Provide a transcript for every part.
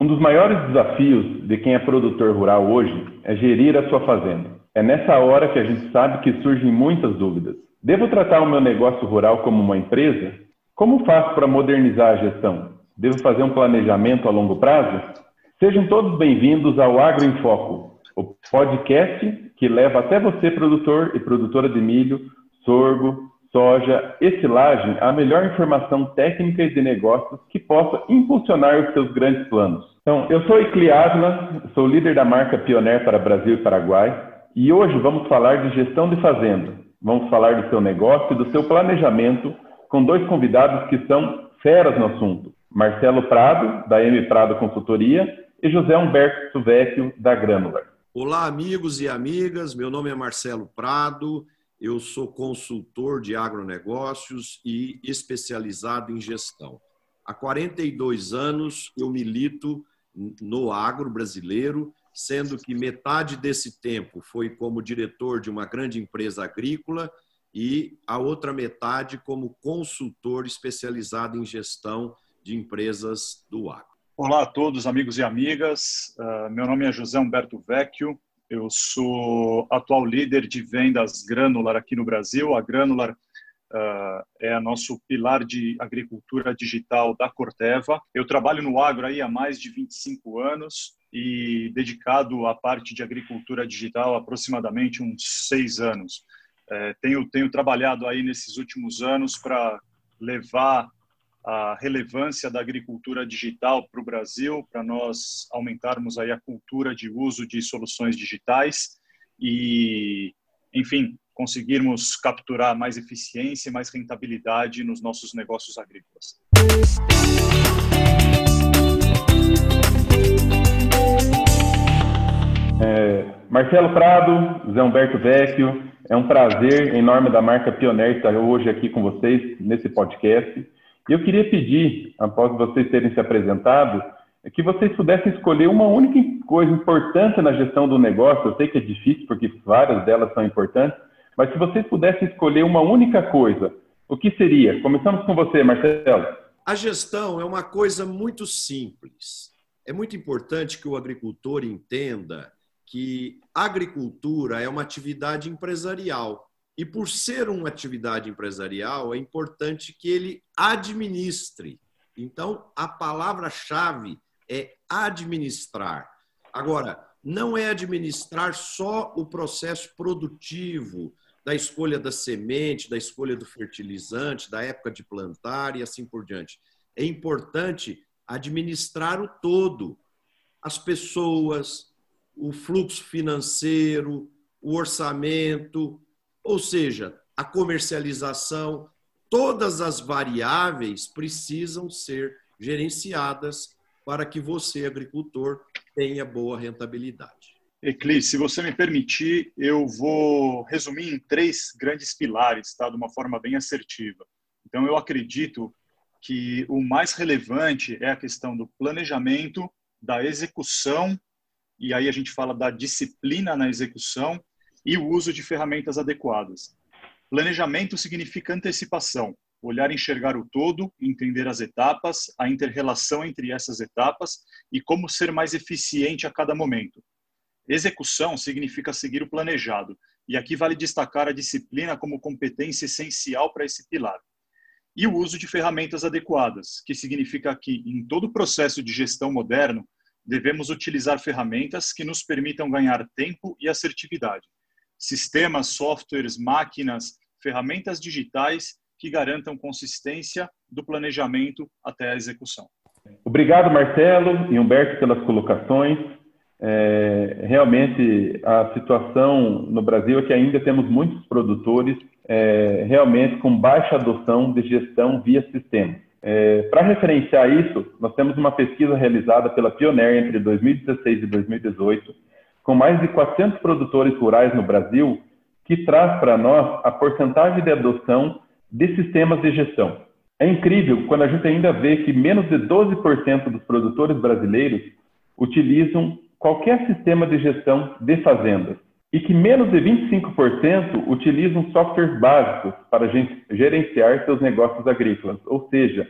Um dos maiores desafios de quem é produtor rural hoje é gerir a sua fazenda. É nessa hora que a gente sabe que surgem muitas dúvidas. Devo tratar o meu negócio rural como uma empresa? Como faço para modernizar a gestão? Devo fazer um planejamento a longo prazo? Sejam todos bem-vindos ao Agro em Foco, o podcast que leva até você, produtor e produtora de milho, sorgo, soja e silagem, a melhor informação técnica e de negócios que possa impulsionar os seus grandes planos. Então, eu sou Icli Ávila, sou líder da marca Pioneer para Brasil e Paraguai, e hoje vamos falar de gestão de fazenda. Vamos falar do seu negócio e do seu planejamento com dois convidados que são feras no assunto. Marcelo Prado, da M Prado Consultoria, e José Humberto Vecchio, da Granular. Olá, amigos e amigas. Meu nome é Marcelo Prado eu sou consultor de agronegócios e especializado em gestão. Há 42 anos eu milito no agro brasileiro, sendo que metade desse tempo foi como diretor de uma grande empresa agrícola e a outra metade como consultor especializado em gestão de empresas do agro. Olá a todos, amigos e amigas. Uh, meu nome é José Humberto Vecchio, eu sou atual líder de vendas Granular aqui no Brasil. A Granular uh, é nosso pilar de agricultura digital da Corteva. Eu trabalho no agro aí há mais de 25 anos e dedicado à parte de agricultura digital aproximadamente uns seis anos. É, tenho, tenho trabalhado aí nesses últimos anos para levar a relevância da agricultura digital para o Brasil, para nós aumentarmos aí a cultura de uso de soluções digitais e, enfim, conseguirmos capturar mais eficiência e mais rentabilidade nos nossos negócios agrícolas. É, Marcelo Prado, Zé Humberto Vecchio, é um prazer em nome da marca Pioneer estar hoje aqui com vocês nesse podcast. E eu queria pedir, após vocês terem se apresentado, que vocês pudessem escolher uma única coisa importante na gestão do negócio. Eu sei que é difícil, porque várias delas são importantes, mas se vocês pudessem escolher uma única coisa, o que seria? Começamos com você, Marcelo. A gestão é uma coisa muito simples. É muito importante que o agricultor entenda que a agricultura é uma atividade empresarial. E por ser uma atividade empresarial, é importante que ele administre. Então, a palavra-chave é administrar. Agora, não é administrar só o processo produtivo da escolha da semente, da escolha do fertilizante, da época de plantar e assim por diante. É importante administrar o todo, as pessoas, o fluxo financeiro, o orçamento, ou seja, a comercialização, todas as variáveis precisam ser gerenciadas para que você, agricultor, tenha boa rentabilidade. Eclis, se você me permitir, eu vou resumir em três grandes pilares, tá? de uma forma bem assertiva. Então, eu acredito que o mais relevante é a questão do planejamento, da execução, e aí a gente fala da disciplina na execução e o uso de ferramentas adequadas. Planejamento significa antecipação, olhar e enxergar o todo, entender as etapas, a interrelação entre essas etapas e como ser mais eficiente a cada momento. Execução significa seguir o planejado, e aqui vale destacar a disciplina como competência essencial para esse pilar. E o uso de ferramentas adequadas, que significa que, em todo o processo de gestão moderno, devemos utilizar ferramentas que nos permitam ganhar tempo e assertividade sistemas, softwares, máquinas, ferramentas digitais que garantam consistência do planejamento até a execução. Obrigado, Marcelo e Humberto, pelas colocações. É, realmente, a situação no Brasil é que ainda temos muitos produtores é, realmente com baixa adoção de gestão via sistema. É, Para referenciar isso, nós temos uma pesquisa realizada pela Pioneer entre 2016 e 2018, com mais de 400 produtores rurais no Brasil, que traz para nós a porcentagem de adoção de sistemas de gestão. É incrível quando a gente ainda vê que menos de 12% dos produtores brasileiros utilizam qualquer sistema de gestão de fazendas e que menos de 25% utilizam softwares básicos para gerenciar seus negócios agrícolas, ou seja,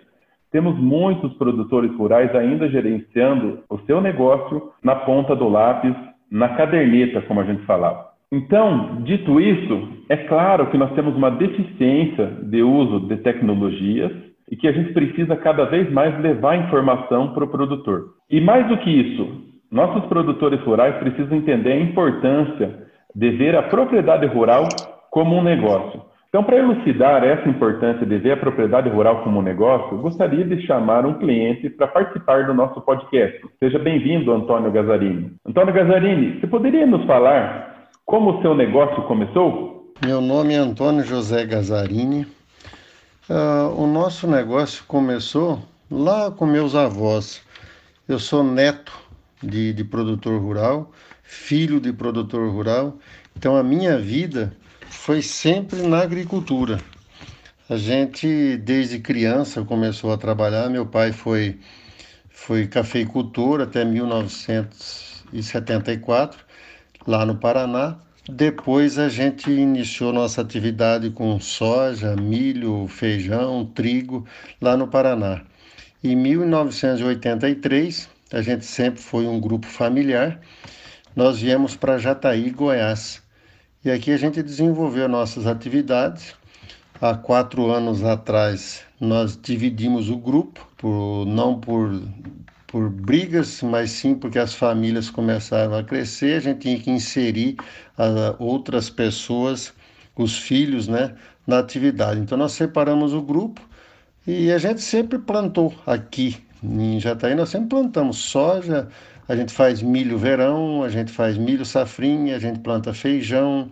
temos muitos produtores rurais ainda gerenciando o seu negócio na ponta do lápis, na caderneta, como a gente falava. Então, dito isso, é claro que nós temos uma deficiência de uso de tecnologias e que a gente precisa cada vez mais levar informação para o produtor. E mais do que isso, nossos produtores rurais precisam entender a importância de ver a propriedade rural como um negócio. Então, para elucidar essa importância de ver a propriedade rural como um negócio, gostaria de chamar um cliente para participar do nosso podcast. Seja bem-vindo, Antônio Gazzarini. Antônio Gazzarini, você poderia nos falar como o seu negócio começou? Meu nome é Antônio José Gazzarini. Uh, o nosso negócio começou lá com meus avós. Eu sou neto de, de produtor rural, filho de produtor rural, então a minha vida foi sempre na agricultura. A gente, desde criança, começou a trabalhar. Meu pai foi, foi cafeicultor até 1974, lá no Paraná. Depois a gente iniciou nossa atividade com soja, milho, feijão, trigo lá no Paraná. Em 1983, a gente sempre foi um grupo familiar, nós viemos para Jataí, Goiás. E aqui a gente desenvolveu nossas atividades. Há quatro anos atrás, nós dividimos o grupo, por, não por por brigas, mas sim porque as famílias começaram a crescer, a gente tinha que inserir uh, outras pessoas, os filhos, né, na atividade. Então nós separamos o grupo e a gente sempre plantou aqui em Jataí, nós sempre plantamos soja, a gente faz milho verão, a gente faz milho safrinha, a gente planta feijão,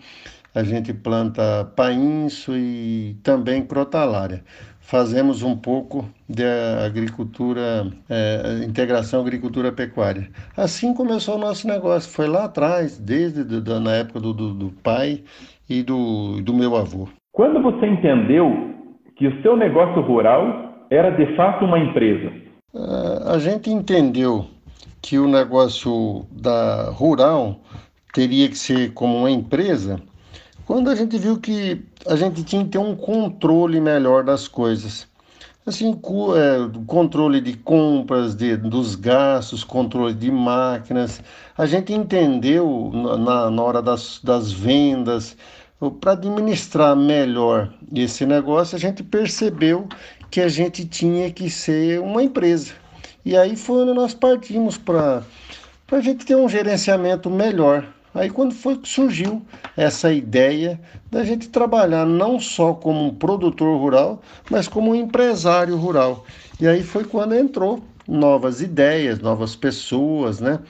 a gente planta painço e também crotalária fazemos um pouco de agricultura, é, integração agricultura-pecuária. Assim começou o nosso negócio, foi lá atrás, desde do, na época do, do, do, pai e do, do meu avô. Quando você entendeu que o seu negócio rural era de fato uma empresa? Uh, a gente entendeu que o negócio da rural teria que ser como uma empresa quando a gente viu que a gente tinha que ter um controle melhor das coisas. Assim, é, controle de compras, de, dos gastos, controle de máquinas. A gente entendeu na, na hora das, das vendas, para administrar melhor esse negócio, a gente percebeu que a gente tinha que ser uma empresa. E aí foi onde nós partimos para a gente ter um gerenciamento melhor Aí quando foi que surgiu essa ideia da gente trabalhar não só como um produtor rural, mas como um empresário rural. E aí foi quando entrou novas ideias, novas pessoas, né?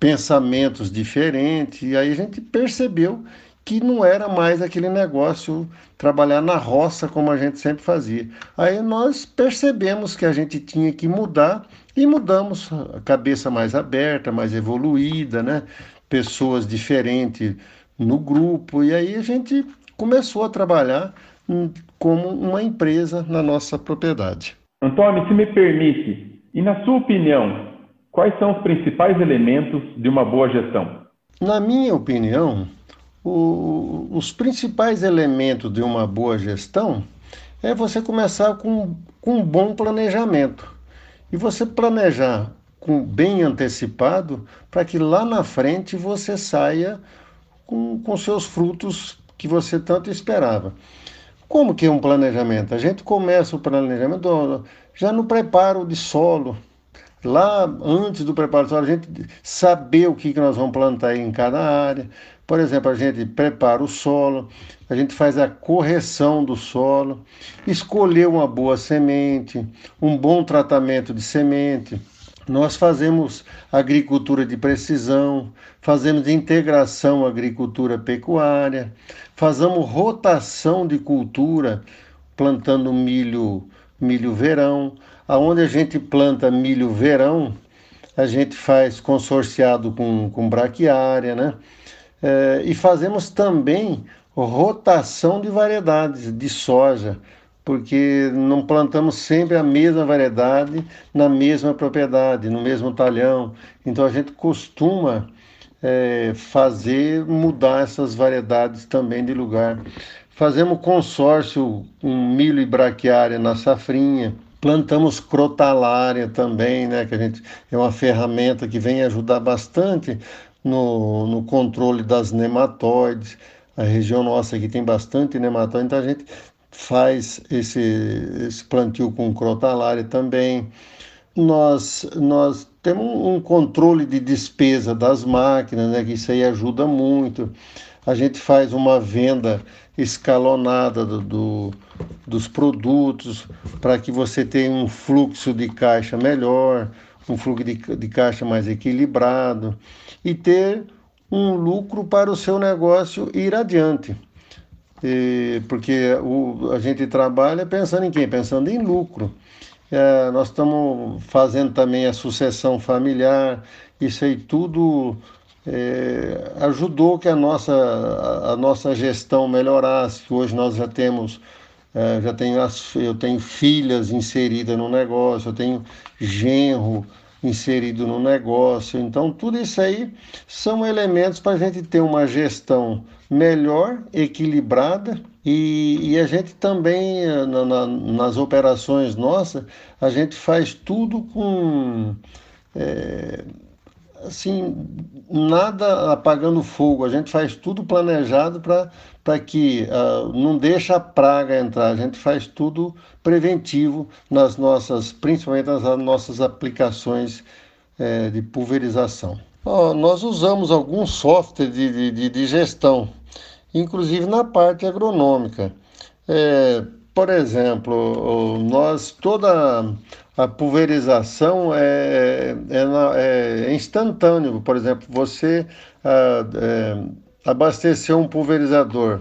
pensamentos diferentes, e aí a gente percebeu que não era mais aquele negócio trabalhar na roça como a gente sempre fazia. Aí nós percebemos que a gente tinha que mudar e mudamos, a cabeça mais aberta, mais evoluída, né? pessoas diferentes no grupo, e aí a gente começou a trabalhar como uma empresa na nossa propriedade. Antônio, se me permite, e na sua opinião, quais são os principais elementos de uma boa gestão? Na minha opinião, o, os principais elementos de uma boa gestão é você começar com, com um bom planejamento. E você planejar com, bem antecipado para que lá na frente você saia com, com seus frutos que você tanto esperava. Como que é um planejamento? A gente começa o planejamento já no preparo de solo. Lá antes do preparo de solo, a gente saber o que, que nós vamos plantar em cada área. Por exemplo, a gente prepara o solo, a gente faz a correção do solo, escolher uma boa semente, um bom tratamento de semente nós fazemos agricultura de precisão, fazemos integração agricultura-pecuária, fazemos rotação de cultura, plantando milho, milho verão. Aonde a gente planta milho verão, a gente faz consorciado com, com braquiária, né? É, e fazemos também rotação de variedades de soja porque não plantamos sempre a mesma variedade na mesma propriedade, no mesmo talhão. Então a gente costuma é, fazer mudar essas variedades também de lugar. Fazemos consórcio com milho e braquiária na safrinha, Plantamos crotalária também, né, que a gente é uma ferramenta que vem ajudar bastante no, no controle das nematóides. A região nossa aqui tem bastante nematóide, então a gente faz esse, esse plantio com crotalária também. Nós, nós temos um controle de despesa das máquinas, né, que isso aí ajuda muito. A gente faz uma venda escalonada do, do dos produtos para que você tenha um fluxo de caixa melhor, um fluxo de, de caixa mais equilibrado e ter um lucro para o seu negócio ir adiante. E, porque o, a gente trabalha pensando em quem? Pensando em lucro. É, nós estamos fazendo também a sucessão familiar, isso aí tudo é, ajudou que a nossa, a, nossa gestão melhorasse. Hoje nós já temos, é, já tenho as, eu tenho filhas inseridas no negócio, eu tenho genro inserido no negócio. Então, tudo isso aí são elementos para a gente ter uma gestão melhor, equilibrada e, e a gente também, na, na, nas operações nossas, a gente faz tudo com. É, assim, nada apagando fogo, a gente faz tudo planejado para que uh, não deixe a praga entrar, a gente faz tudo preventivo nas nossas, principalmente nas nossas aplicações é, de pulverização. Oh, nós usamos algum software de, de, de, gestão, inclusive na parte agronômica. É, por exemplo, nós toda a pulverização é, é, é instantâneo. Por exemplo, você ah, é, abasteceu um pulverizador.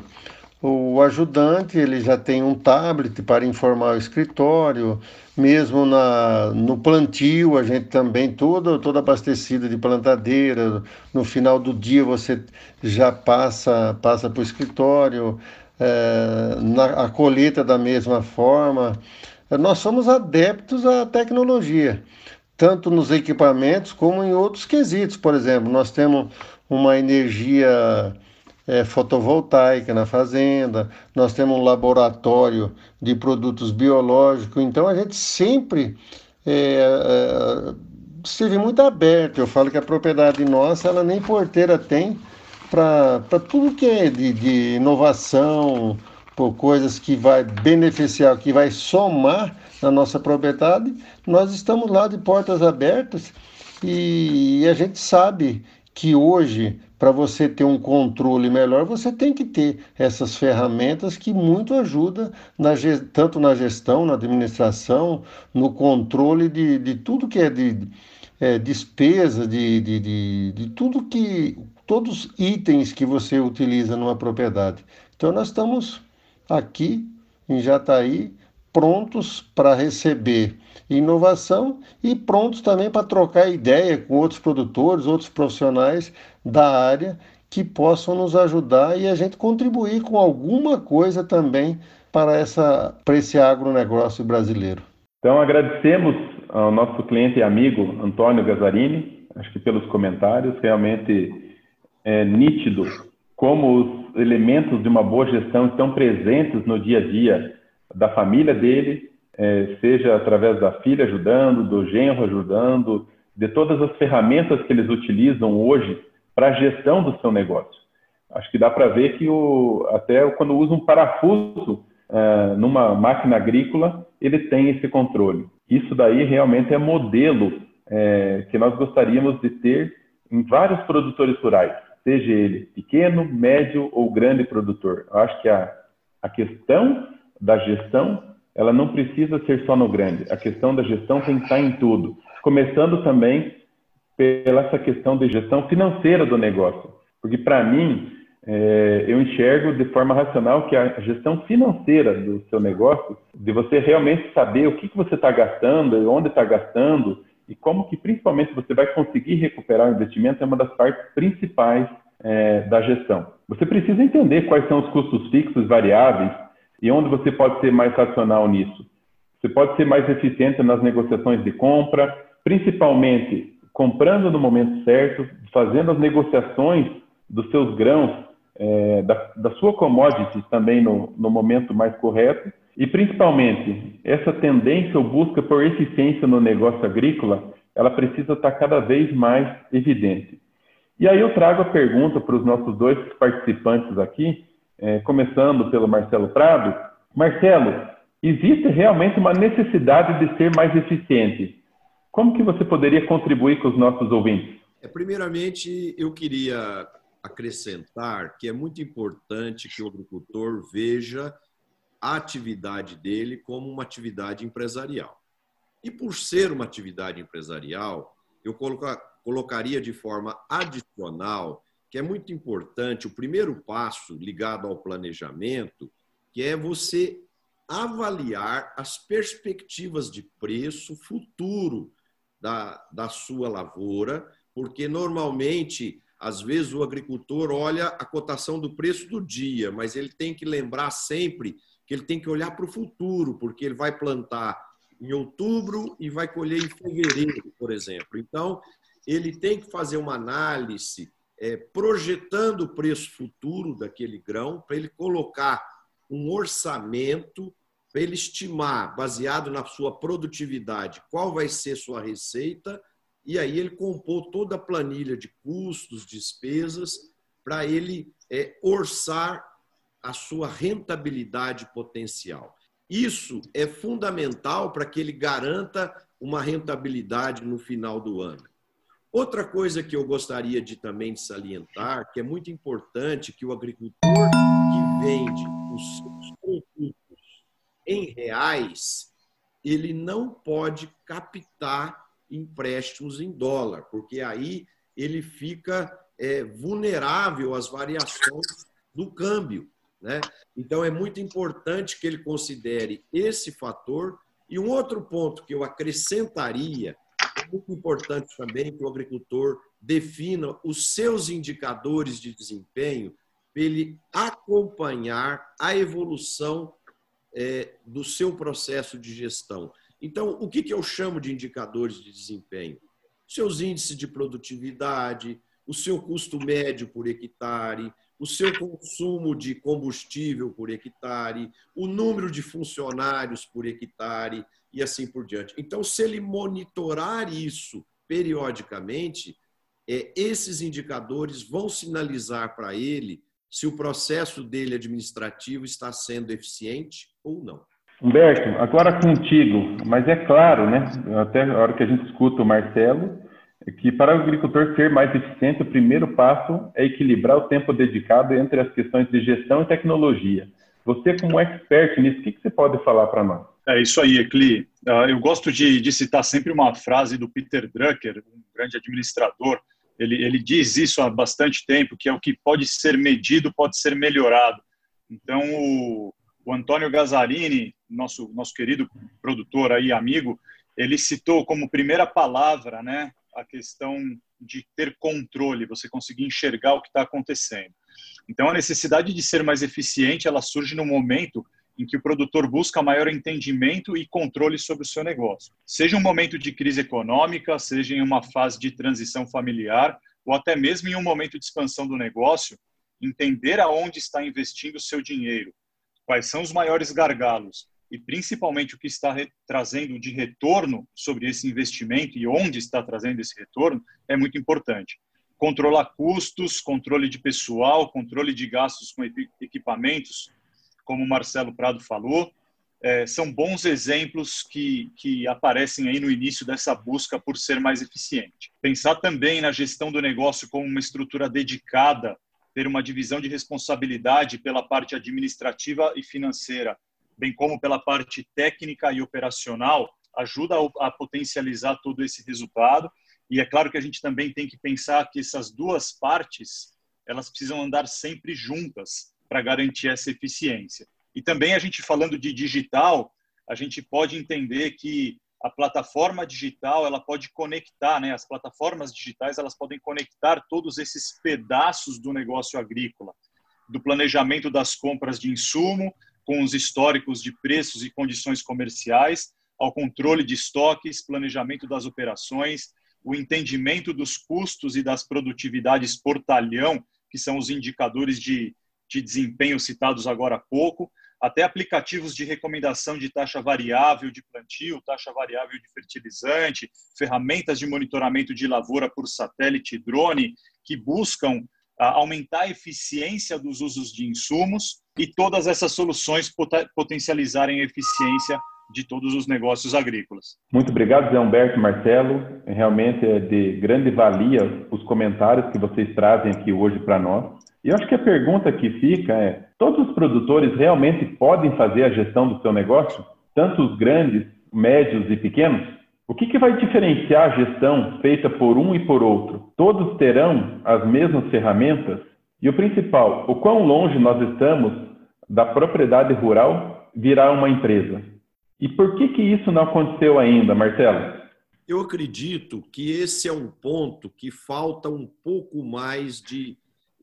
O ajudante ele já tem um tablet para informar o escritório, mesmo na, no plantio, a gente também todo, todo abastecido de plantadeira. No final do dia você já passa, passa para o escritório, é, na, a colheita da mesma forma nós somos adeptos à tecnologia, tanto nos equipamentos como em outros quesitos. Por exemplo, nós temos uma energia é, fotovoltaica na fazenda, nós temos um laboratório de produtos biológicos, então a gente sempre é, é, esteve muito aberto. Eu falo que a propriedade nossa, ela nem porteira tem para tudo que é de, de inovação, por coisas que vai beneficiar, que vai somar na nossa propriedade, nós estamos lá de portas abertas e, a gente sabe que hoje, para você ter um controle melhor, você tem que ter essas ferramentas que muito ajudam na, tanto na gestão, na administração, no controle de, de tudo que é de é, despesa, de, de, de, de tudo que. todos os itens que você utiliza numa propriedade. Então nós estamos aqui em Jataí, prontos para receber inovação e prontos também para trocar ideia com outros produtores, outros profissionais da área que possam nos ajudar e a gente contribuir com alguma coisa também para, essa, para esse agronegócio brasileiro. Então, agradecemos ao nosso cliente e amigo Antônio Gazzarini, acho que pelos comentários, realmente é nítido como os elementos de uma boa gestão estão presentes no dia a dia da família dele, é, seja através da filha ajudando, do genro ajudando, de todas as ferramentas que eles utilizam hoje para a gestão do seu negócio. Acho que dá para ver que o, até quando usa um parafuso é, numa máquina agrícola, ele tem esse controle. Isso daí realmente é modelo é, que nós gostaríamos de ter em vários produtores rurais seja ele pequeno, médio ou grande produtor. Eu acho que a, a questão da gestão, ela não precisa ser só no grande. A questão da gestão tem que estar em tudo. Começando também pela essa questão de gestão financeira do negócio. Porque, para mim, é, eu enxergo de forma racional que a gestão financeira do seu negócio, de você realmente saber o que, que você está gastando, onde está gastando, e como que principalmente você vai conseguir recuperar o investimento é uma das partes principais é, da gestão. Você precisa entender quais são os custos fixos, variáveis e onde você pode ser mais racional nisso. Você pode ser mais eficiente nas negociações de compra, principalmente comprando no momento certo, fazendo as negociações dos seus grãos, é, da, da, sua commodity também no, no momento mais correto E principalmente, essa tendência ou busca por eficiência no negócio agrícola, ela precisa estar cada vez mais evidente. E aí eu trago a pergunta para os nossos dois participantes aqui, é, começando pelo Marcelo Prado. Marcelo, existe realmente uma necessidade de ser mais eficiente. Como que você poderia contribuir com os nossos ouvintes? É, primeiramente, eu queria acrescentar que é muito importante que o agricultor veja a atividade dele como uma atividade empresarial. E por ser uma atividade empresarial, eu colocaria de forma adicional que é muito importante o primeiro passo ligado ao planejamento, que é você avaliar as perspectivas de preço futuro da, da sua lavoura, porque normalmente, às vezes, o agricultor olha a cotação do preço do dia, mas ele tem que lembrar sempre que ele tem que olhar para o futuro, porque ele vai plantar em outubro e vai colher em fevereiro, por exemplo. Então, ele tem que fazer uma análise é, projetando o preço futuro daquele grão, para ele colocar um orçamento, para ele estimar, baseado na sua produtividade, qual vai ser sua receita, e aí ele compor toda a planilha de custos, despesas, para ele é, orçar a sua rentabilidade potencial. Isso é fundamental para que ele garanta uma rentabilidade no final do ano. Outra coisa que eu gostaria de também de salientar, que é muito importante que o agricultor que vende os seus produtos em reais, ele não pode captar empréstimos em dólar, porque aí ele fica é, vulnerável às variações do câmbio. Né? Então, é muito importante que ele considere esse fator. E um outro ponto que eu acrescentaria é muito importante também que o agricultor defina os seus indicadores de desempenho para ele acompanhar a evolução é, do seu processo de gestão. Então, o que, que eu chamo de indicadores de desempenho? Seus índices de produtividade, o seu custo médio por hectare, o seu consumo de combustível por hectare, o número de funcionários por hectare, e assim por diante. Então, se ele monitorar isso periodicamente, é, esses indicadores vão sinalizar para ele se o processo dele administrativo está sendo eficiente ou não. Humberto, agora contigo, mas é claro, né? Até a hora que a gente escuta o Marcelo, que para o agricultor ser mais eficiente, o primeiro passo é equilibrar o tempo dedicado entre as questões de gestão e tecnologia. Você, como expert nisso, o que, que você pode falar para nós? É isso aí, Ecli. Ah, eu gosto de, de, citar sempre uma frase do Peter Drucker, um grande administrador. Ele, ele diz isso há bastante tempo, que é o que pode ser medido pode ser melhorado. Então, o, o Antônio Gazzarini, nosso, nosso querido produtor aí, amigo, ele citou como primeira palavra né, a questão de ter controle, você conseguir enxergar o que está acontecendo. Então, a necessidade de ser mais eficiente, ela surge no momento em que o produtor busca maior entendimento e controle sobre o seu negócio. Seja um momento de crise econômica, seja em uma fase de transição familiar, ou até mesmo em um momento de expansão do negócio, entender aonde está investindo o seu dinheiro, quais são os maiores gargalos e principalmente o que está trazendo de retorno sobre esse investimento e onde está trazendo esse retorno é muito importante. Controlar custos, controle de pessoal, controle de gastos com equipamentos, como o Marcelo Prado falou, é, são bons exemplos que, que aparecem aí no início dessa busca por ser mais eficiente. Pensar também na gestão do negócio como uma estrutura dedicada, ter uma divisão de responsabilidade pela parte administrativa e financeira, bem como pela parte técnica e operacional, ajuda a potencializar todo esse resultado. E é claro que a gente também tem que pensar que essas duas partes elas precisam andar sempre juntas para garantir essa eficiência. E também a gente falando de digital, a gente pode entender que a plataforma digital ela pode conectar, né? As plataformas digitais elas podem conectar todos esses pedaços do negócio agrícola, do planejamento das compras de insumo com os históricos de preços e condições comerciais, ao controle de estoques, planejamento das operações, o entendimento dos custos e das produtividades por talhão, que são os indicadores de de desempenho citados agora há pouco, até aplicativos de recomendação de taxa variável de plantio, taxa variável de fertilizante, ferramentas de monitoramento de lavoura por satélite e drone, que buscam aumentar a eficiência dos usos de insumos e todas essas soluções potencializarem a eficiência de todos os negócios agrícolas. Muito obrigado, Zé Humberto Marcelo. Realmente é de grande valia os comentários que vocês trazem aqui hoje para nós. E eu acho que a pergunta que fica é: todos os produtores realmente podem fazer a gestão do seu negócio? Tanto os grandes, médios e pequenos? O que, que vai diferenciar a gestão feita por um e por outro? Todos terão as mesmas ferramentas? E o principal, o quão longe nós estamos da propriedade rural virar uma empresa? E por que, que isso não aconteceu ainda, Marcelo? Eu acredito que esse é um ponto que falta um pouco mais de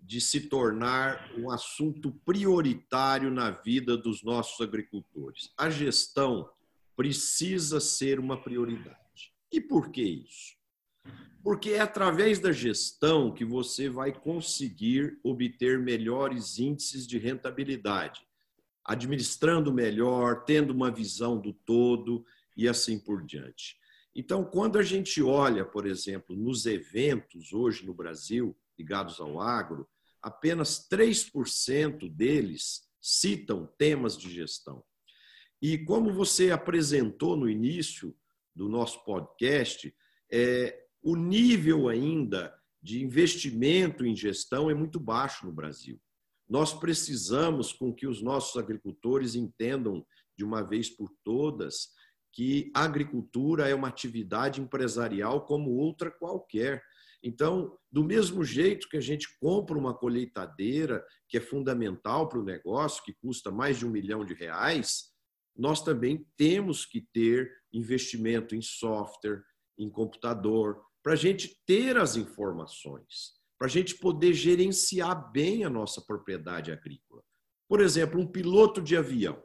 de se tornar um assunto prioritário na vida dos nossos agricultores. A gestão precisa ser uma prioridade. E por que isso? Porque é através da gestão que você vai conseguir obter melhores índices de rentabilidade, administrando melhor, tendo uma visão do todo e assim por diante. Então, quando a gente olha, por exemplo, nos eventos hoje no Brasil ligados ao agro, apenas 3% deles citam temas de gestão. E como você apresentou no início do nosso podcast, é, o nível ainda de investimento em gestão é muito baixo no Brasil. Nós precisamos com que os nossos agricultores entendam de uma vez por todas que a agricultura é uma atividade empresarial como outra qualquer. Então, do mesmo jeito que a gente compra uma colheitadeira, que é fundamental para o negócio, que custa mais de um milhão de reais, nós também temos que ter investimento em software, em computador, para a gente ter as informações, para a gente poder gerenciar bem a nossa propriedade agrícola. Por exemplo, um piloto de avião.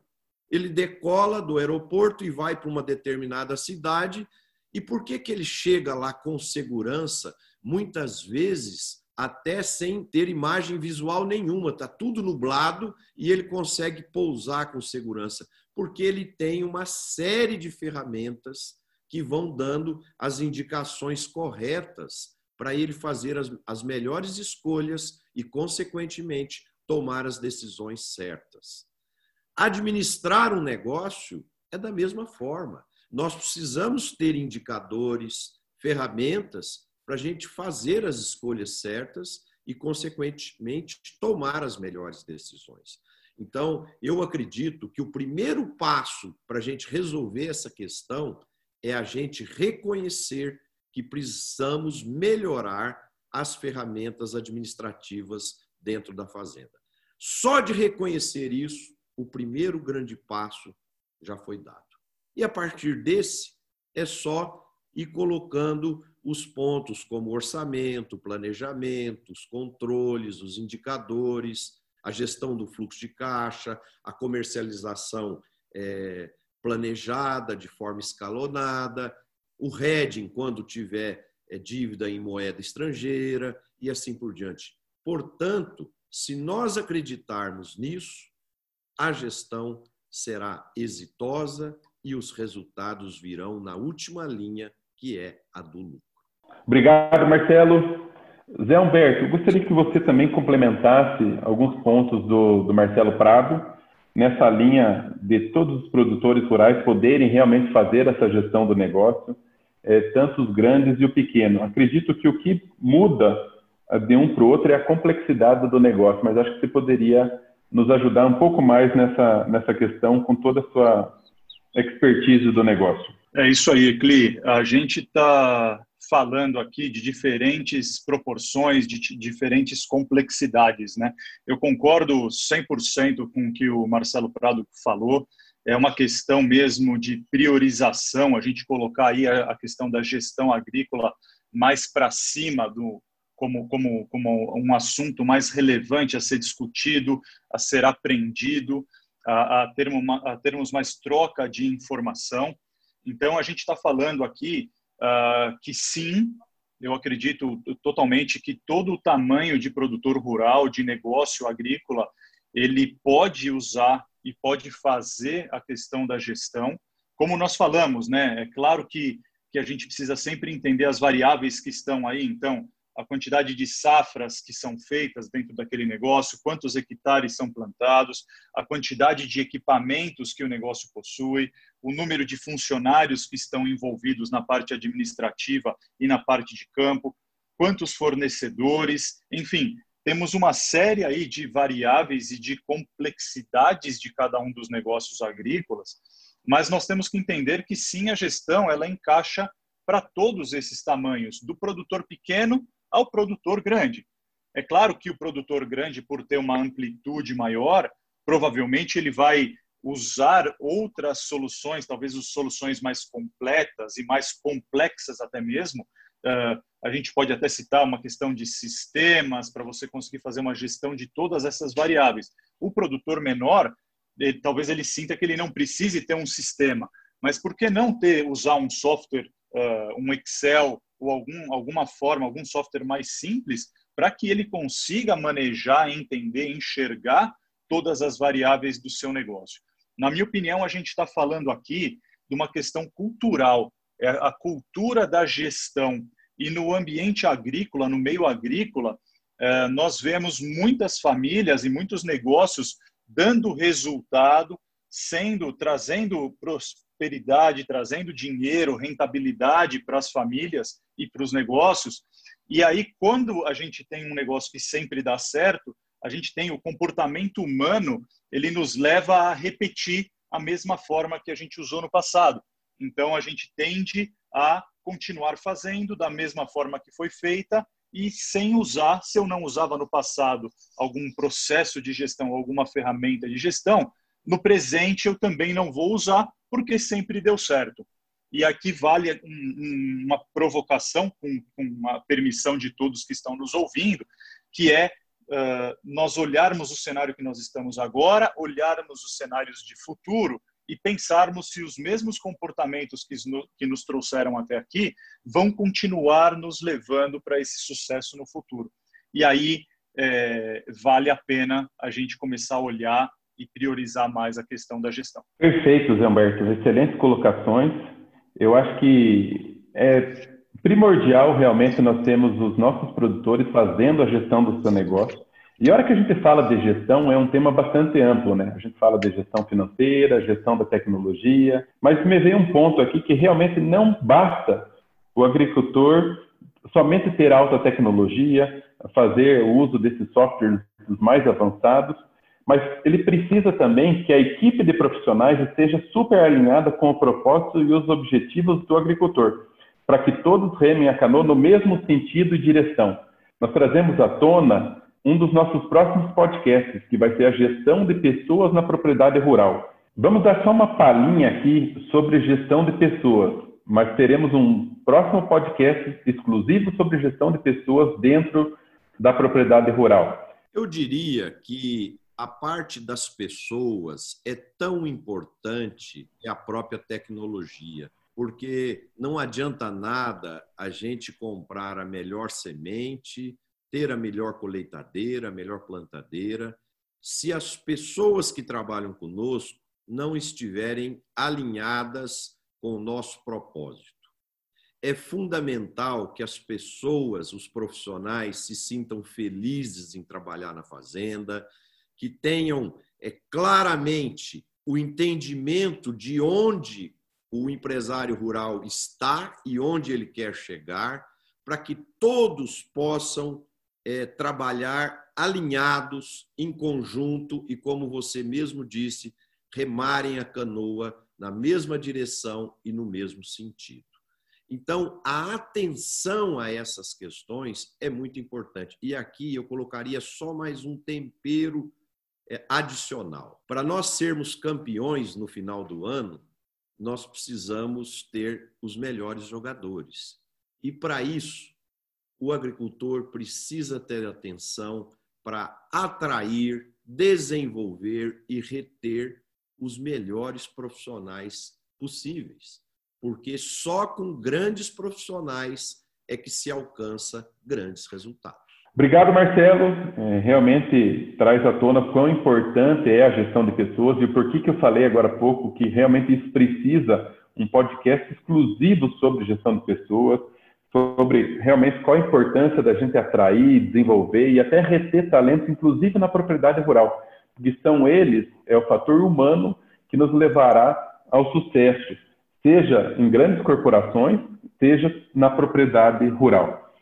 Ele decola do aeroporto e vai para uma determinada cidade. E por que, que ele chega lá com segurança, muitas vezes até sem ter imagem visual nenhuma, está tudo nublado e ele consegue pousar com segurança, porque ele tem uma série de ferramentas que vão dando as indicações corretas para ele fazer as, as melhores escolhas e, consequentemente, tomar as decisões certas. Administrar um negócio é da mesma forma. Nós precisamos ter indicadores, ferramentas para a gente fazer as escolhas certas e, consequentemente, tomar as melhores decisões. Então, eu acredito que o primeiro passo para a gente resolver essa questão é a gente reconhecer que precisamos melhorar as ferramentas administrativas dentro da fazenda. Só de reconhecer isso, o primeiro grande passo já foi dado. E a partir desse, é só ir colocando os pontos como orçamento, planejamento, os controles, os indicadores, a gestão do fluxo de caixa, a comercialização é, planejada de forma escalonada, o hedging quando tiver é, dívida em moeda estrangeira e assim por diante. Portanto, se nós acreditarmos nisso, a gestão será exitosa e os resultados virão na última linha, que é a do lucro. Obrigado, Marcelo. Zé Humberto, gostaria que você também complementasse alguns pontos do, do Marcelo Prado nessa linha de todos os produtores rurais poderem realmente fazer essa gestão do negócio, é, tanto os grandes e o pequeno. Acredito que o que muda eh, de um para o outro é a complexidade do negócio, mas acho que você poderia nos ajudar um pouco mais nessa, nessa questão com toda a sua expertise do negócio. É isso aí, Cli. A gente está falando aqui de diferentes proporções, de diferentes complexidades. Né? Eu concordo 100% com o que o Marcelo Prado falou. É uma questão mesmo de priorização, a gente colocar aí a questão da gestão agrícola mais para cima do como, como, como um assunto mais relevante a ser discutido, a ser aprendido, a, a, ter uma, a termos mais troca de informação. Então, a gente está falando aqui uh, que sim, eu acredito totalmente que todo o tamanho de produtor rural, de negócio agrícola, ele pode usar e pode fazer a questão da gestão. Como nós falamos, né? É claro que, que a gente precisa sempre entender as variáveis que estão aí. Então, a quantidade de safras que são feitas dentro daquele negócio, quantos hectares são plantados, a quantidade de equipamentos que o negócio possui, o número de funcionários que estão envolvidos na parte administrativa e na parte de campo, quantos fornecedores, enfim, temos uma série aí de variáveis e de complexidades de cada um dos negócios agrícolas, mas nós temos que entender que sim, a gestão ela encaixa para todos esses tamanhos, do produtor pequeno ao produtor grande. É claro que o produtor grande, por ter uma amplitude maior, provavelmente ele vai usar outras soluções, talvez as soluções mais completas e mais complexas até mesmo. Uh, a gente pode até citar uma questão de sistemas para você conseguir fazer uma gestão de todas essas variáveis. O produtor menor, ele, talvez ele sinta que ele não precise ter um sistema, mas por que não ter usar um software, uh, um Excel ou algum, alguma forma, algum software mais simples, para que ele consiga manejar, entender, enxergar todas as variáveis do seu negócio. Na minha opinião, a gente está falando aqui de uma questão cultural, é a cultura da gestão. E no ambiente agrícola, no meio agrícola, é, nós vemos muitas famílias e muitos negócios dando resultado, sendo trazendo prosperidade, trazendo dinheiro, rentabilidade para as famílias e para os negócios. E aí, quando a gente tem um negócio que sempre dá certo, a gente tem o comportamento humano, ele nos leva a repetir a mesma forma que a gente usou no passado. Então, a gente tende a continuar fazendo da mesma forma que foi feita e sem usar, se eu não usava no passado algum processo de gestão, alguma ferramenta de gestão, no presente eu também não vou usar porque sempre deu certo. E aqui vale um, uma provocação, com, com a permissão de todos que estão nos ouvindo, que é nós olharmos o cenário que nós estamos agora, olharmos os cenários de futuro e pensarmos se os mesmos comportamentos que, que nos trouxeram até aqui vão continuar nos levando para esse sucesso no futuro. E aí é, vale a pena a gente começar a olhar e priorizar mais a questão da gestão. Perfeito, Zé Humberto. Excelentes colocações. Eu acho que é primordial realmente nós temos os nossos produtores fazendo a gestão do seu negócio. E a hora que a gente fala de gestão, é um tema bastante amplo, né? A gente fala de gestão financeira, gestão da tecnologia, mas me veio um ponto aqui que realmente não basta o agricultor somente ter alta tecnologia, fazer o uso desses softwares mais avançados, mas ele precisa também que a equipe de profissionais esteja super alinhada com o propósito e os objetivos do agricultor, para que todos remem a canoa no mesmo sentido e direção. Nós trazemos à tona um dos nossos próximos podcasts, que vai ser a gestão de pessoas na propriedade rural. Vamos dar só uma palhinha aqui sobre gestão de pessoas, mas teremos um próximo podcast exclusivo sobre gestão de pessoas dentro da propriedade rural. Eu diria que a parte das pessoas é tão importante que a própria tecnologia, porque não adianta nada a gente comprar a melhor semente, ter a melhor colheitadeira, a melhor plantadeira, se as pessoas que trabalham conosco não estiverem alinhadas com o nosso propósito. É fundamental que as pessoas, os profissionais, se sintam felizes em trabalhar na fazenda, que tenham é, claramente o entendimento de onde o empresário rural está e onde ele quer chegar, para que todos possam é, trabalhar alinhados, em conjunto e, como você mesmo disse, remarem a canoa na mesma direção e no mesmo sentido. Então, a atenção a essas questões é muito importante. E aqui eu colocaria só mais um tempero é, adicional. Para nós sermos campeões no final do ano, nós precisamos ter os melhores jogadores. E para isso, o agricultor precisa ter atenção para atrair, desenvolver e reter os melhores profissionais possíveis. Porque só com grandes profissionais é que se alcança grandes resultados. Obrigado, Marcelo. É, realmente traz à tona quão importante é a gestão de pessoas e por que que eu falei agora há pouco que realmente isso precisa um podcast exclusivo sobre gestão de pessoas, sobre realmente qual a importância da gente atrair, desenvolver e até reter talentos, inclusive na propriedade rural, porque são eles, é o fator humano que nos levará ao sucesso, seja em grandes corporações, seja na propriedade rural.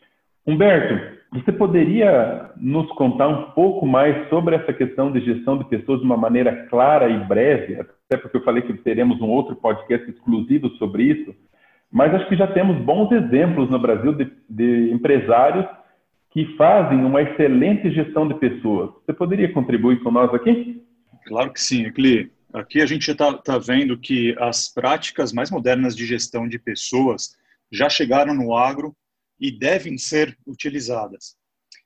Humberto, você poderia nos contar um pouco mais sobre essa questão de gestão de pessoas de uma maneira clara e breve? Até porque eu falei que teremos um outro podcast exclusivo sobre isso, mas acho que já temos bons exemplos no Brasil de, de empresários que fazem uma excelente gestão de pessoas. Você poderia contribuir com nós aqui? Claro que sim, Ecli. Aqui a gente está tá vendo que as práticas mais modernas de gestão de pessoas já chegaram no agro e devem ser utilizadas.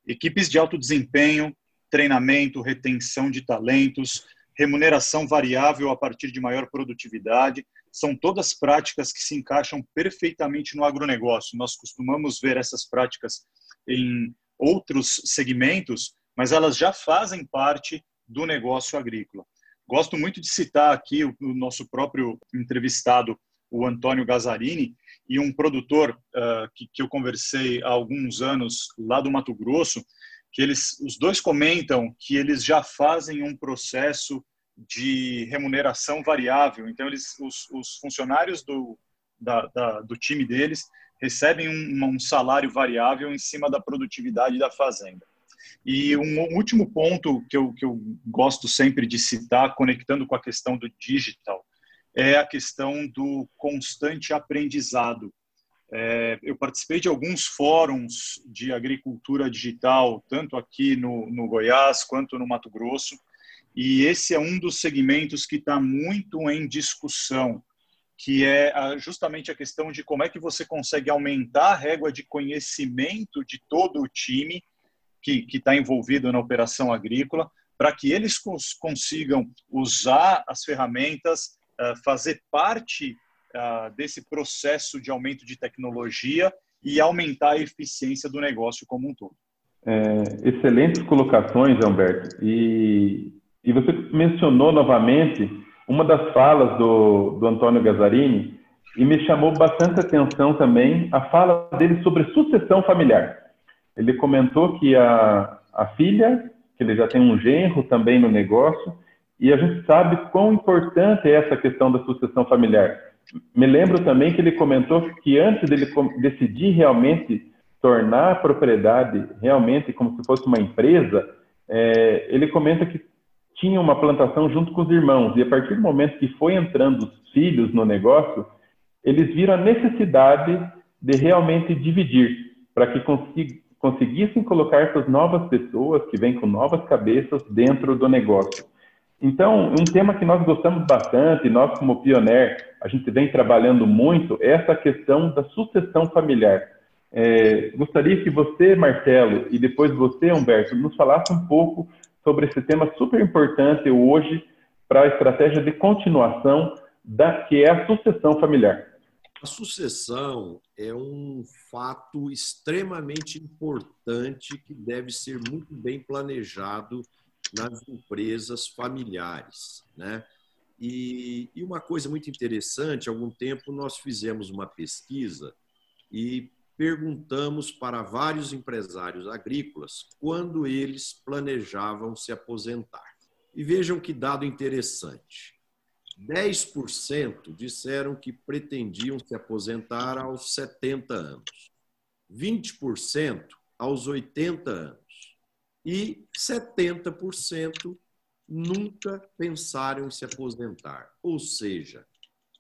Equipes de alto desempenho, treinamento, retenção de talentos, remuneração variável a partir de maior produtividade, são todas práticas que se encaixam perfeitamente no agronegócio. Nós costumamos ver essas práticas em outros segmentos, mas elas já fazem parte do negócio agrícola. Gosto muito de citar aqui o, nosso próprio entrevistado, o Antônio Gazzarini, e um produtor uh, que, que eu conversei há alguns anos lá do Mato Grosso, que eles, os dois comentam que eles já fazem um processo de remuneração variável. Então, eles, os, os funcionários do, da, da, do time deles recebem um, um, salário variável em cima da produtividade da fazenda. E um último ponto que eu, que eu gosto sempre de citar, conectando com a questão do digital, é a questão do constante aprendizado. É, eu participei de alguns fóruns de agricultura digital, tanto aqui no, no Goiás quanto no Mato Grosso, e esse é um dos segmentos que está muito em discussão, que é justamente a questão de como é que você consegue aumentar a régua de conhecimento de todo o time que está envolvido na operação agrícola, para que eles cons consigam usar as ferramentas fazer parte uh, desse processo de aumento de tecnologia e aumentar a eficiência do negócio como um todo. É, excelentes colocações, Humberto. E, e você mencionou novamente uma das falas do, do Antônio Gazzarini e me chamou bastante atenção também a fala dele sobre sucessão familiar. Ele comentou que a, a filha, que ele já tem um genro também no negócio, e a gente sabe quão importante é essa questão da sucessão familiar. Me lembro também que ele comentou que antes dele decidir realmente tornar a propriedade realmente como se fosse uma empresa, é, ele comenta que tinha uma plantação junto com os irmãos e a partir do momento que foi entrando os filhos no negócio, eles viram a necessidade de realmente dividir para que conseguissem colocar essas novas pessoas que vêm com novas cabeças dentro do negócio. Então, um tema que nós gostamos bastante, nós como Pioneer, a gente vem trabalhando muito, é essa questão da sucessão familiar. É, gostaria que você, Marcelo, e depois você, Humberto, nos falasse um pouco sobre esse tema super importante hoje para a estratégia de continuação da que é a sucessão familiar. A sucessão é um fato extremamente importante que deve ser muito bem planejado nas empresas familiares. Né? E, e uma coisa muito interessante, há algum tempo nós fizemos uma pesquisa e perguntamos para vários empresários agrícolas quando eles planejavam se aposentar. E vejam que dado interessante. 10% disseram que pretendiam se aposentar aos 70 anos, 20% aos 80 anos, e 70% nunca pensaram em se aposentar, ou seja,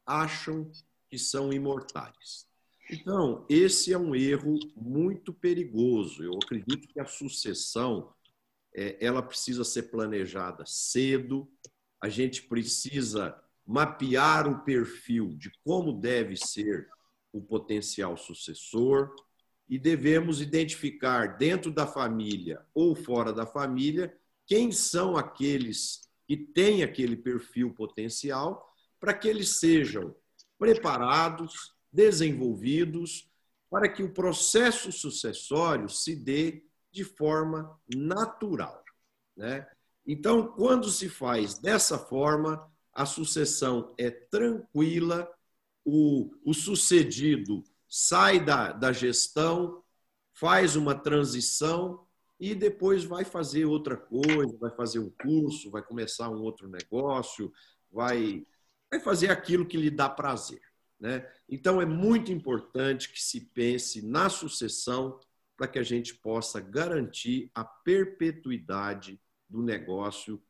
acham que são imortais. Então, esse é um erro muito perigoso. Eu acredito que a sucessão é, ela precisa ser planejada cedo. A gente precisa mapear o perfil de como deve ser o potencial sucessor e devemos identificar dentro da família ou fora da família quem são aqueles que têm aquele perfil potencial para que eles sejam preparados, desenvolvidos, para que o processo sucessório se dê de forma natural. Né? Então, quando se faz dessa forma, a sucessão é tranquila, o, o sucedido sai da, da gestão, faz uma transição e depois vai fazer outra coisa, vai fazer um curso, vai começar um outro negócio, vai, vai fazer aquilo que lhe dá prazer. Né? Então, é muito importante que se pense na sucessão para que a gente possa garantir a perpetuidade do negócio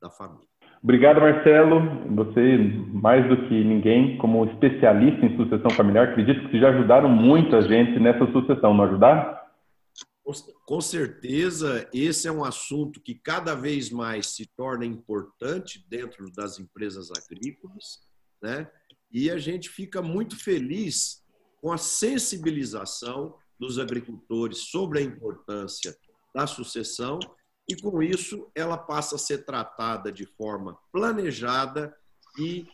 da família. Obrigado, Marcelo. Você, mais do que ninguém, como especialista em sucessão familiar, acredito que já ajudaram muito a gente nessa sucessão, não ajudaram? Com certeza, esse é um assunto que cada vez mais se torna importante dentro das empresas agrícolas, né? E a gente fica muito feliz com a sensibilização dos agricultores sobre a importância da sucessão e com isso ela passa a ser tratada de forma planejada e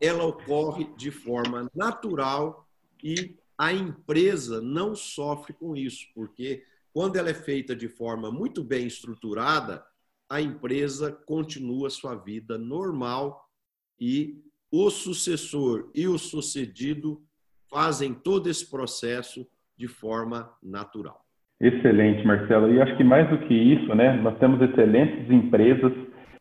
ela ocorre de forma natural e a empresa não sofre com isso, porque quando ela é feita de forma muito bem estruturada, a empresa continua sua vida normal e o sucessor e o sucedido fazem todo esse processo de forma natural. Excelente, Marcelo. E acho que mais do que isso, né, nós temos excelentes empresas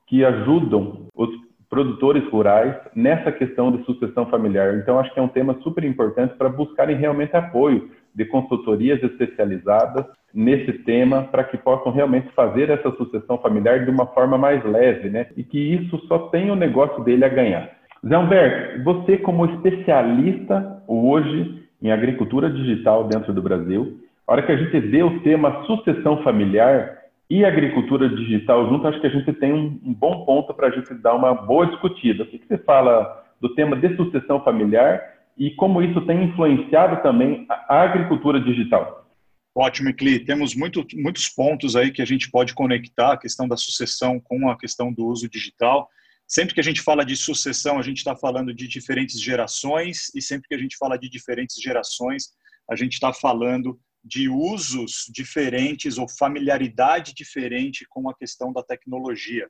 que ajudam os produtores rurais nessa questão de sucessão familiar. Então, acho que é um tema super importante para buscarem realmente apoio de consultorias especializadas nesse tema para que possam realmente fazer essa sucessão familiar de uma forma mais leve, né? E que isso só tem o negócio dele a ganhar. Zé Humberto, você como especialista hoje em agricultura digital dentro do Brasil, a hora que a gente vê o tema sucessão familiar e agricultura digital junto, acho que a gente tem um, um bom ponto para a gente dar uma boa discutida. O que, que você fala do tema de sucessão familiar e como isso tem influenciado também a agricultura digital? Ótimo, Ecli. Temos muito, muitos pontos aí que a gente pode conectar a questão da sucessão com a questão do uso digital. Sempre que a gente fala de sucessão, a gente está falando de diferentes gerações, e sempre que a gente fala de diferentes gerações, a gente está falando de usos diferentes ou familiaridade diferente com a questão da tecnologia.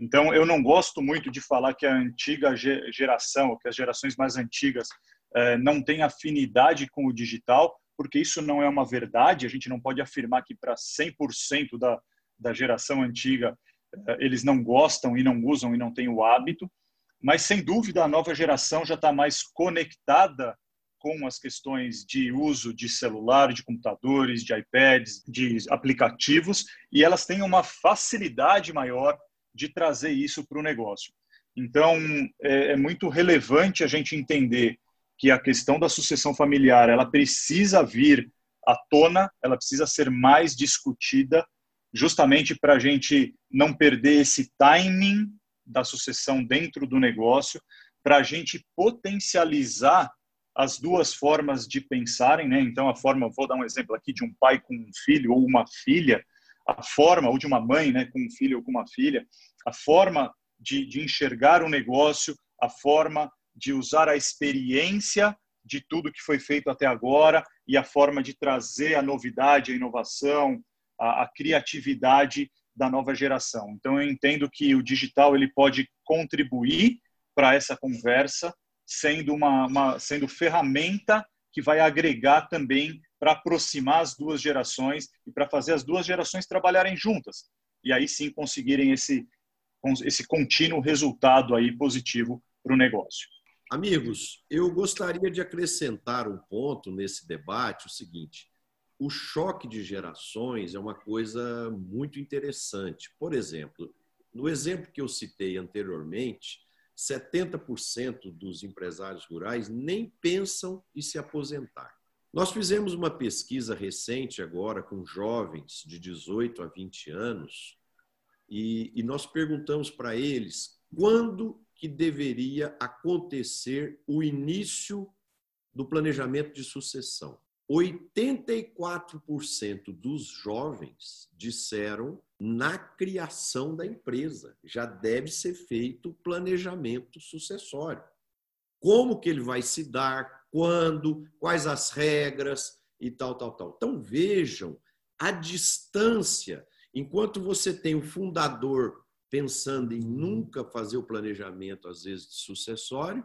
Então, eu não gosto muito de falar que a antiga geração, que as gerações mais antigas eh, não têm afinidade com o digital, porque isso não é uma verdade. A gente não pode afirmar que para 100% da, da geração antiga eh, eles não gostam e não usam e não têm o hábito. Mas, sem dúvida, a nova geração já está mais conectada com as questões de uso de celular, de computadores, de iPads, de aplicativos, e elas têm uma facilidade maior de trazer isso para o negócio. Então, é, é, muito relevante a gente entender que a questão da sucessão familiar ela precisa vir à tona, ela precisa ser mais discutida, justamente para a gente não perder esse timing da sucessão dentro do negócio, para a gente potencializar as duas formas de pensarem, né? Então, a forma, vou dar um exemplo aqui de um pai com um filho ou uma filha, a forma, ou de uma mãe, né, com um filho ou com uma filha, a forma de, de enxergar o negócio, a forma de usar a experiência de tudo que foi feito até agora e a forma de trazer a novidade, a inovação, a, a criatividade da nova geração. Então, eu entendo que o digital ele pode contribuir para essa conversa, sendo uma, uma sendo ferramenta que vai agregar também para aproximar as duas gerações e para fazer as duas gerações trabalharem juntas e aí sim conseguirem esse esse contínuo resultado aí positivo para o negócio. Amigos, eu gostaria de acrescentar um ponto nesse debate, o seguinte: o choque de gerações é uma coisa muito interessante. Por exemplo, no exemplo que eu citei anteriormente, 70% dos empresários rurais nem pensam em se aposentar. Nós fizemos uma pesquisa recente agora com jovens de 18 a 20 anos e, e nós perguntamos para eles quando que deveria acontecer o início do planejamento de sucessão. 84% dos jovens disseram na criação da empresa já deve ser feito o planejamento sucessório. Como que ele vai se dar, quando, quais as regras e tal, tal, tal. Então vejam à distância, enquanto você tem o fundador pensando em nunca fazer o planejamento, às vezes, sucessório,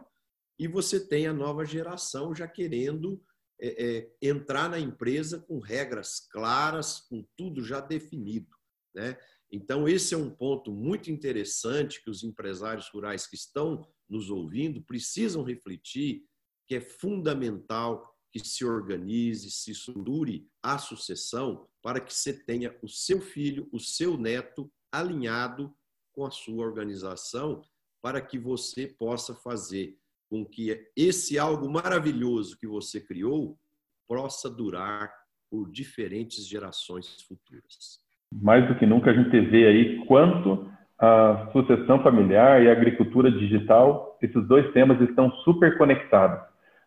e você tem a nova geração já querendo é, é, entrar na empresa com regras claras, com tudo já definido. Né? Então, esse é um ponto muito interessante que os empresários rurais que estão nos ouvindo precisam refletir, que é fundamental que se organize, se estruture a sucessão para que você tenha o seu filho, o seu neto alinhado com a sua organização, para que você possa fazer com que esse algo maravilhoso que você criou possa durar por diferentes gerações futuras. Mais do que nunca a gente vê aí quanto a sucessão familiar e a agricultura digital, esses dois temas estão super conectados.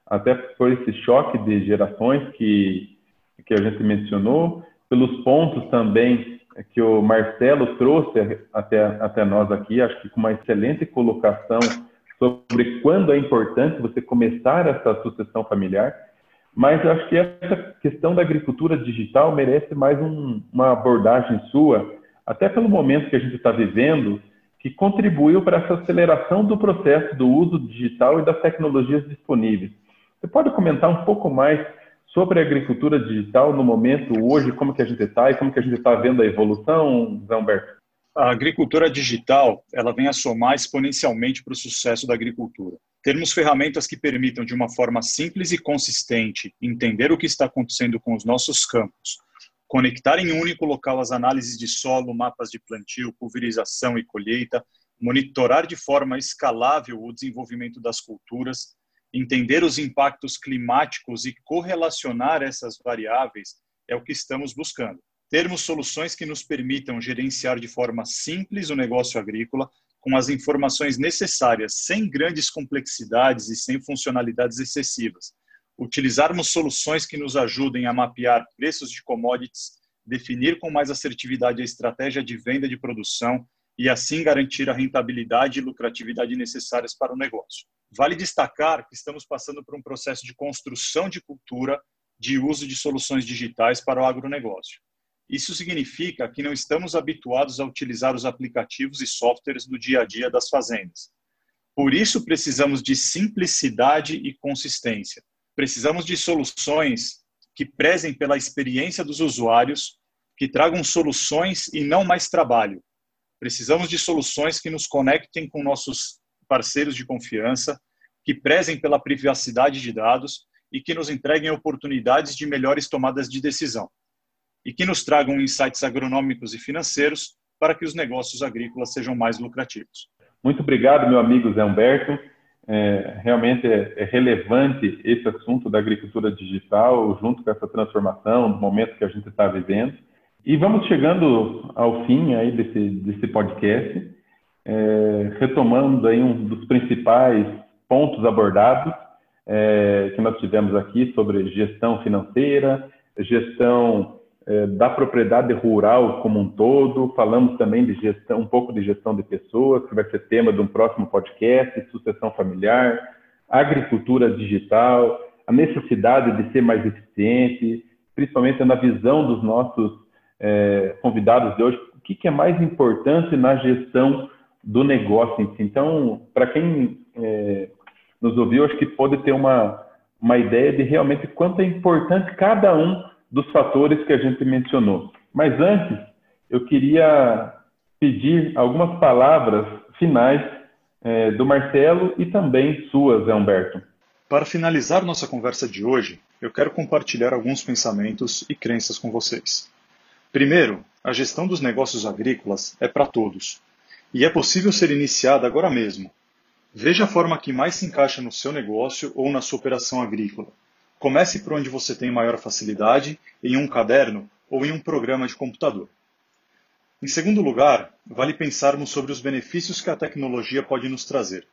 Até por esse choque de gerações que, que a gente mencionou, pelos pontos também que o Marcelo trouxe até, até nós aqui, acho que com uma excelente colocação sobre quando é importante você começar essa sucessão familiar, mas acho que essa questão da agricultura digital merece mais um, uma abordagem sua, até pelo momento que a gente está vivendo, que contribuiu para essa aceleração do processo do uso digital e das tecnologias disponíveis. Você pode comentar um pouco mais sobre a agricultura digital no momento hoje, como que a gente está e como que a gente está vendo a evolução, Zé Humberto? A agricultura digital ela vem a somar exponencialmente para o sucesso da agricultura. Termos ferramentas que permitam, de uma forma simples e consistente, entender o que está acontecendo com os nossos campos, conectar em um único local as análises de solo, mapas de plantio, pulverização e colheita, monitorar de forma escalável o desenvolvimento das culturas, entender os impactos climáticos e correlacionar essas variáveis é o que estamos buscando. Termos soluções que nos permitam gerenciar de forma simples o negócio agrícola, com as informações necessárias, sem grandes complexidades e sem funcionalidades excessivas. Utilizarmos soluções que nos ajudem a mapear preços de commodities, definir com mais assertividade a estratégia de venda de produção e assim garantir a rentabilidade e lucratividade necessárias para o negócio. Vale destacar que estamos passando por um processo de construção de cultura de uso de soluções digitais para o agronegócio. Isso significa que não estamos habituados a utilizar os aplicativos e softwares do dia a dia das fazendas. Por isso, precisamos de simplicidade e consistência. Precisamos de soluções que prezem pela experiência dos usuários, que tragam soluções e não mais trabalho. Precisamos de soluções que nos conectem com nossos parceiros de confiança, que prezem pela privacidade de dados e que nos entreguem oportunidades de melhores tomadas de decisão e que nos tragam insights agronômicos e financeiros para que os negócios agrícolas sejam mais lucrativos. Muito obrigado, meu amigo Zé Humberto. É, realmente é, é, relevante esse assunto da agricultura digital, junto com essa transformação, do momento que a gente está vivendo. E vamos chegando ao fim aí desse, desse podcast, é, retomando aí um dos principais pontos abordados é, que nós tivemos aqui sobre gestão financeira, gestão da propriedade rural como um todo, falamos também de gestão, um pouco de gestão de pessoas, que vai ser tema de um próximo podcast, sucessão familiar, agricultura digital, a necessidade de ser mais eficiente, principalmente na visão dos nossos é, convidados de hoje, o que, que, é mais importante na gestão do negócio em si. Então, para quem é, nos ouviu, acho que pode ter uma, uma ideia de realmente quanto é importante cada um dos fatores que a gente mencionou. Mas antes, eu queria pedir algumas palavras finais é, do Marcelo e também suas, Humberto. Para finalizar nossa conversa de hoje, eu quero compartilhar alguns pensamentos e crenças com vocês. Primeiro, a gestão dos negócios agrícolas é para todos e é possível ser iniciada agora mesmo. Veja a forma que mais se encaixa no seu negócio ou na sua operação agrícola Comece por onde você tem maior facilidade, em um caderno ou em um programa de computador. Em segundo lugar, vale pensarmos sobre os benefícios que a tecnologia pode nos trazer.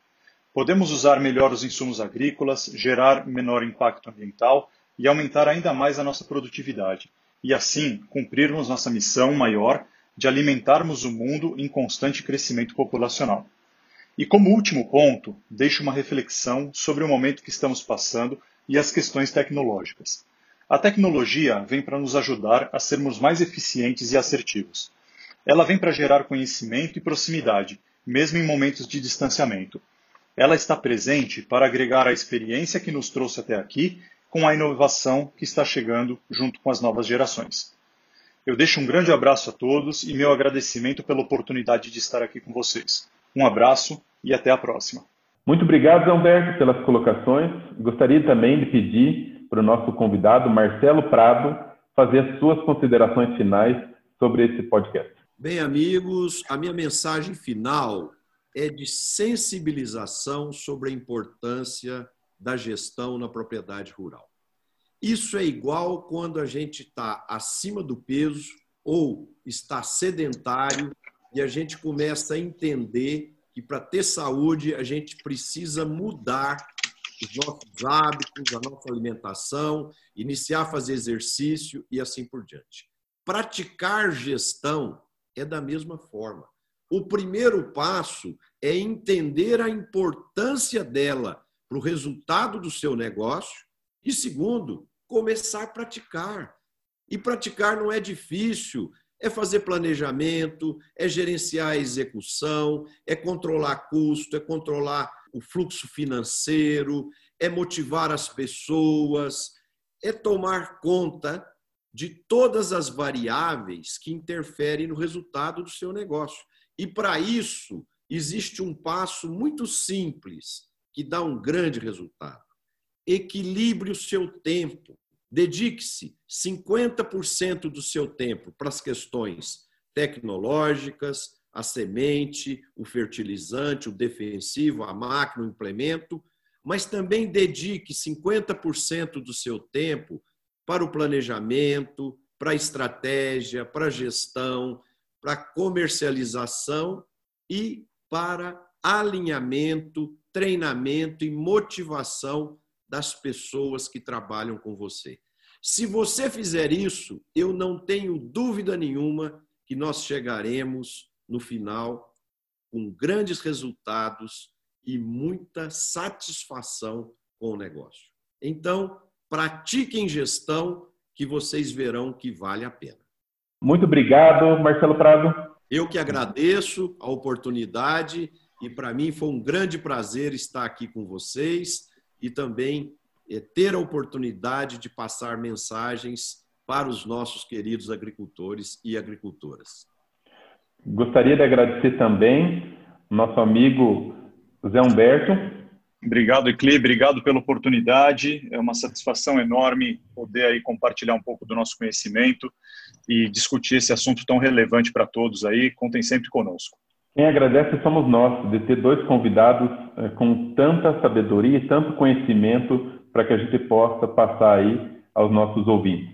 Podemos usar melhor os insumos agrícolas, gerar menor impacto ambiental e aumentar ainda mais a nossa produtividade, e assim cumprirmos nossa missão maior de alimentarmos o mundo em constante crescimento populacional. E como último ponto, deixo uma reflexão sobre o momento que estamos passando e as questões tecnológicas. A tecnologia vem para nos ajudar a sermos mais eficientes e assertivos. Ela vem para gerar conhecimento e proximidade, mesmo em momentos de distanciamento. Ela está presente para agregar a experiência que nos trouxe até aqui com a inovação que está chegando junto com as novas gerações. Eu deixo um grande abraço a todos e meu agradecimento pela oportunidade de estar aqui com vocês. Um abraço e até a próxima. Muito obrigado, Humberto, pelas colocações. Gostaria também de pedir para o nosso convidado, Marcelo Prado, fazer as suas considerações finais sobre esse podcast. Bem, amigos, a minha mensagem final é de sensibilização sobre a importância da gestão na propriedade rural. Isso é igual quando a gente está acima do peso ou está sedentário e a gente começa a entender que para ter saúde a gente precisa mudar os nossos hábitos, a nossa alimentação, iniciar a fazer exercício e assim por diante. Praticar gestão é da mesma forma. O primeiro passo é entender a importância dela para o resultado do seu negócio. E segundo, começar a praticar. E praticar não é difícil, é fazer planejamento, é gerenciar a execução, é controlar custo, é controlar o fluxo financeiro, é motivar as pessoas, é tomar conta de todas as variáveis que interferem no resultado do seu negócio. E para isso, existe um passo muito simples que dá um grande resultado. Equilibre o seu tempo. Dedique-se 50% do seu tempo para as questões tecnológicas, a semente, o fertilizante, o defensivo, a máquina, o implemento, mas também dedique 50% do seu tempo para o planejamento, para a estratégia, para a gestão, para a comercialização e para alinhamento, treinamento e motivação das pessoas que trabalham com você. Se você fizer isso, eu não tenho dúvida nenhuma que nós chegaremos no final com grandes resultados e muita satisfação com o negócio. Então, pratiquem gestão que vocês verão que vale a pena. Muito obrigado, Marcelo Prado. Eu que agradeço a oportunidade e para mim foi um grande prazer estar aqui com vocês e também ter a oportunidade de passar mensagens para os nossos queridos agricultores e agricultoras. Gostaria de agradecer também nosso amigo Zé Humberto. Obrigado, Ecli, obrigado pela oportunidade. É uma satisfação enorme poder aí compartilhar um pouco do nosso conhecimento e discutir esse assunto tão relevante para todos aí. Contem sempre conosco. Quem agradece somos nós, de ter dois convidados é, com tanta sabedoria e tanto conhecimento para que a gente possa passar aí aos nossos ouvintes.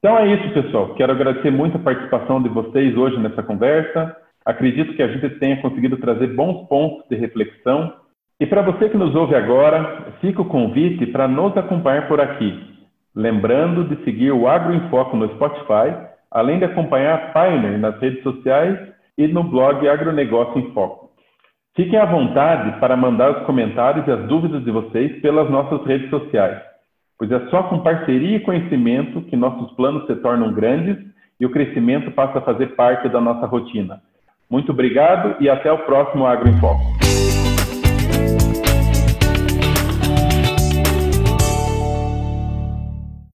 Então é isso, pessoal. Quero agradecer muito a participação de vocês hoje nessa conversa. Acredito que a gente tenha conseguido trazer bons pontos de reflexão. E para você que nos ouve agora, fica o convite para nos acompanhar por aqui. Lembrando de seguir o Agro em Foco no Spotify, além de acompanhar a Pioneer nas redes sociais e no blog Agronegócio em Foco. Fiquem à vontade para mandar os comentários e as dúvidas de vocês pelas nossas redes sociais, pois é só com parceria e conhecimento que nossos planos se tornam grandes e o crescimento passa a fazer parte da nossa rotina. Muito obrigado e até o próximo Agro em Foco.